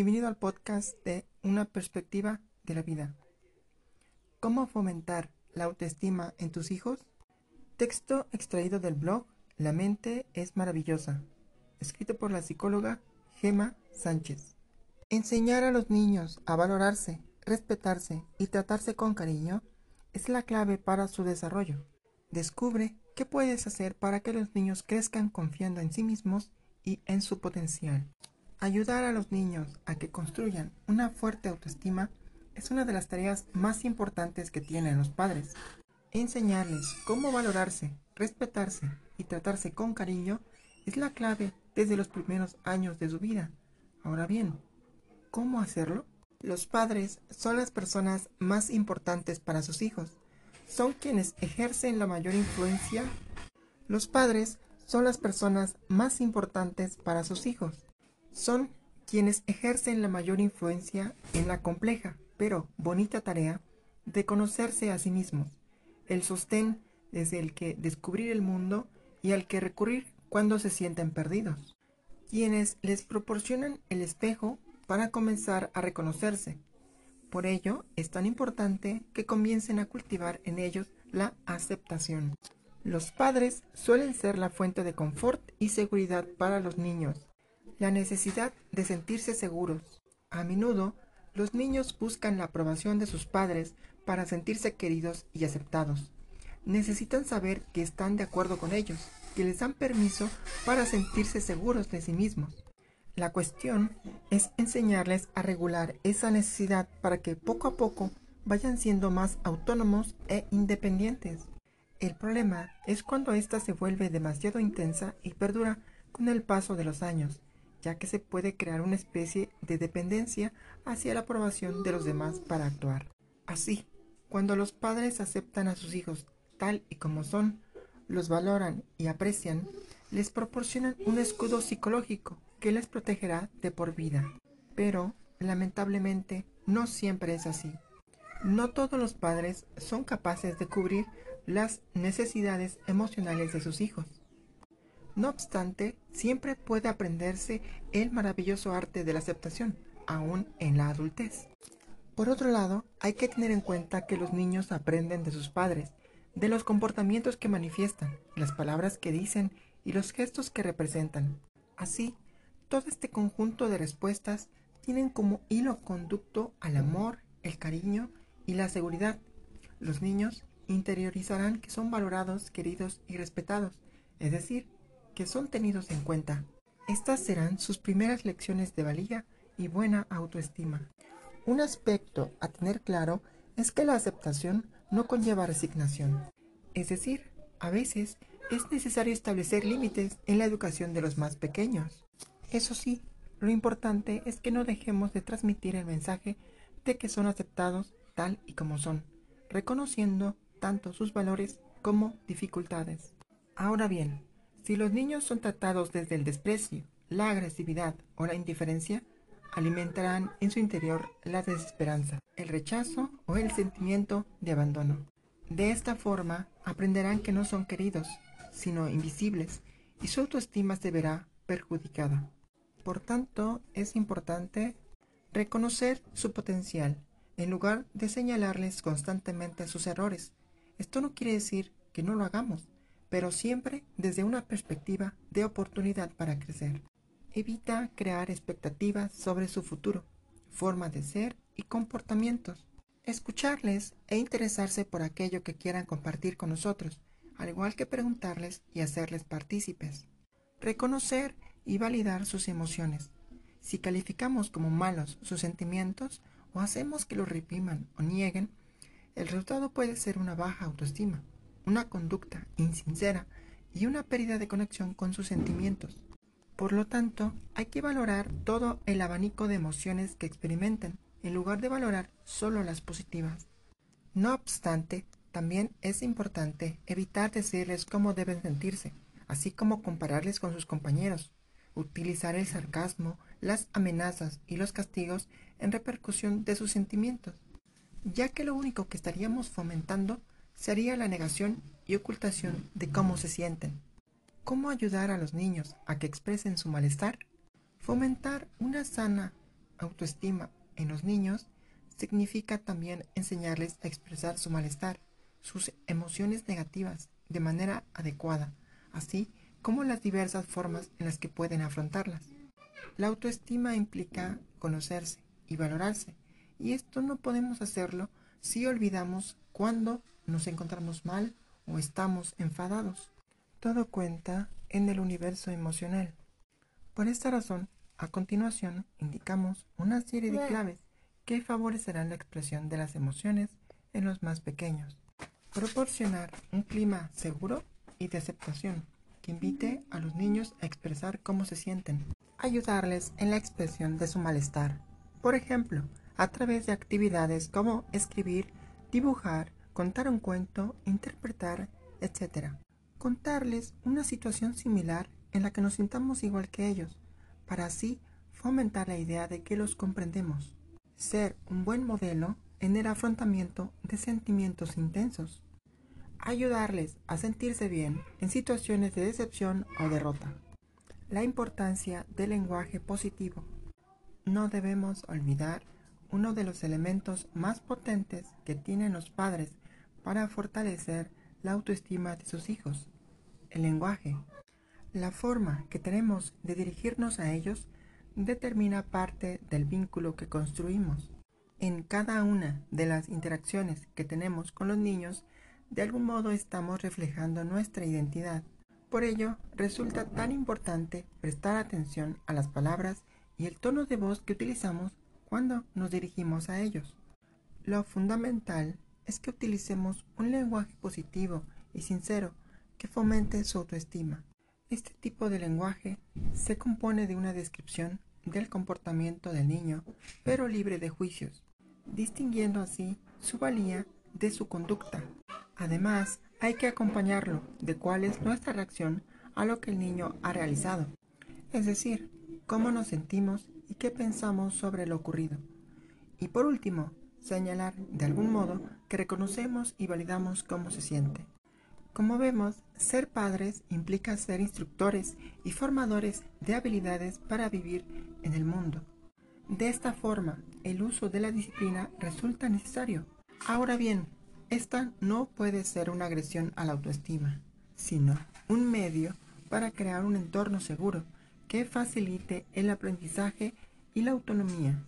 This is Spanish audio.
Bienvenido al podcast de Una perspectiva de la vida. ¿Cómo fomentar la autoestima en tus hijos? Texto extraído del blog La mente es maravillosa, escrito por la psicóloga Gema Sánchez. Enseñar a los niños a valorarse, respetarse y tratarse con cariño es la clave para su desarrollo. Descubre qué puedes hacer para que los niños crezcan confiando en sí mismos y en su potencial. Ayudar a los niños a que construyan una fuerte autoestima es una de las tareas más importantes que tienen los padres. Enseñarles cómo valorarse, respetarse y tratarse con cariño es la clave desde los primeros años de su vida. Ahora bien, ¿cómo hacerlo? Los padres son las personas más importantes para sus hijos. Son quienes ejercen la mayor influencia. Los padres son las personas más importantes para sus hijos son quienes ejercen la mayor influencia en la compleja, pero bonita tarea de conocerse a sí mismos, el sostén desde el que descubrir el mundo y al que recurrir cuando se sienten perdidos, quienes les proporcionan el espejo para comenzar a reconocerse. Por ello, es tan importante que comiencen a cultivar en ellos la aceptación. Los padres suelen ser la fuente de confort y seguridad para los niños, la necesidad de sentirse seguros. A menudo, los niños buscan la aprobación de sus padres para sentirse queridos y aceptados. Necesitan saber que están de acuerdo con ellos, que les dan permiso para sentirse seguros de sí mismos. La cuestión es enseñarles a regular esa necesidad para que poco a poco vayan siendo más autónomos e independientes. El problema es cuando ésta se vuelve demasiado intensa y perdura con el paso de los años ya que se puede crear una especie de dependencia hacia la aprobación de los demás para actuar. Así, cuando los padres aceptan a sus hijos tal y como son, los valoran y aprecian, les proporcionan un escudo psicológico que les protegerá de por vida. Pero, lamentablemente, no siempre es así. No todos los padres son capaces de cubrir las necesidades emocionales de sus hijos. No obstante, siempre puede aprenderse el maravilloso arte de la aceptación, aún en la adultez. Por otro lado, hay que tener en cuenta que los niños aprenden de sus padres, de los comportamientos que manifiestan, las palabras que dicen y los gestos que representan. Así, todo este conjunto de respuestas tienen como hilo conducto al amor, el cariño y la seguridad. Los niños interiorizarán que son valorados, queridos y respetados, es decir, que son tenidos en cuenta. Estas serán sus primeras lecciones de valía y buena autoestima. Un aspecto a tener claro es que la aceptación no conlleva resignación. Es decir, a veces es necesario establecer límites en la educación de los más pequeños. Eso sí, lo importante es que no dejemos de transmitir el mensaje de que son aceptados tal y como son, reconociendo tanto sus valores como dificultades. Ahora bien, si los niños son tratados desde el desprecio, la agresividad o la indiferencia, alimentarán en su interior la desesperanza, el rechazo o el sentimiento de abandono. De esta forma aprenderán que no son queridos, sino invisibles, y su autoestima se verá perjudicada. Por tanto, es importante reconocer su potencial, en lugar de señalarles constantemente sus errores. Esto no quiere decir que no lo hagamos, pero siempre desde una perspectiva de oportunidad para crecer. Evita crear expectativas sobre su futuro, forma de ser y comportamientos. Escucharles e interesarse por aquello que quieran compartir con nosotros, al igual que preguntarles y hacerles partícipes. Reconocer y validar sus emociones. Si calificamos como malos sus sentimientos o hacemos que los repriman o nieguen, el resultado puede ser una baja autoestima una conducta insincera y una pérdida de conexión con sus sentimientos. Por lo tanto, hay que valorar todo el abanico de emociones que experimenten, en lugar de valorar solo las positivas. No obstante, también es importante evitar decirles cómo deben sentirse, así como compararles con sus compañeros, utilizar el sarcasmo, las amenazas y los castigos en repercusión de sus sentimientos, ya que lo único que estaríamos fomentando sería la negación y ocultación de cómo se sienten. ¿Cómo ayudar a los niños a que expresen su malestar? Fomentar una sana autoestima en los niños significa también enseñarles a expresar su malestar, sus emociones negativas de manera adecuada, así como las diversas formas en las que pueden afrontarlas. La autoestima implica conocerse y valorarse, y esto no podemos hacerlo si olvidamos cuando nos encontramos mal o estamos enfadados. Todo cuenta en el universo emocional. Por esta razón, a continuación indicamos una serie de claves que favorecerán la expresión de las emociones en los más pequeños. Proporcionar un clima seguro y de aceptación que invite a los niños a expresar cómo se sienten. Ayudarles en la expresión de su malestar. Por ejemplo, a través de actividades como escribir, dibujar, contar un cuento, interpretar, etc. Contarles una situación similar en la que nos sintamos igual que ellos, para así fomentar la idea de que los comprendemos. Ser un buen modelo en el afrontamiento de sentimientos intensos. Ayudarles a sentirse bien en situaciones de decepción o derrota. La importancia del lenguaje positivo. No debemos olvidar uno de los elementos más potentes que tienen los padres para fortalecer la autoestima de sus hijos, el lenguaje. La forma que tenemos de dirigirnos a ellos determina parte del vínculo que construimos. En cada una de las interacciones que tenemos con los niños, de algún modo estamos reflejando nuestra identidad. Por ello, resulta tan importante prestar atención a las palabras y el tono de voz que utilizamos cuando nos dirigimos a ellos. Lo fundamental es que utilicemos un lenguaje positivo y sincero que fomente su autoestima. Este tipo de lenguaje se compone de una descripción del comportamiento del niño, pero libre de juicios, distinguiendo así su valía de su conducta. Además, hay que acompañarlo de cuál es nuestra reacción a lo que el niño ha realizado, es decir, cómo nos sentimos y qué pensamos sobre lo ocurrido. Y por último, señalar de algún modo que reconocemos y validamos cómo se siente. Como vemos, ser padres implica ser instructores y formadores de habilidades para vivir en el mundo. De esta forma, el uso de la disciplina resulta necesario. Ahora bien, esta no puede ser una agresión a la autoestima, sino un medio para crear un entorno seguro que facilite el aprendizaje y la autonomía.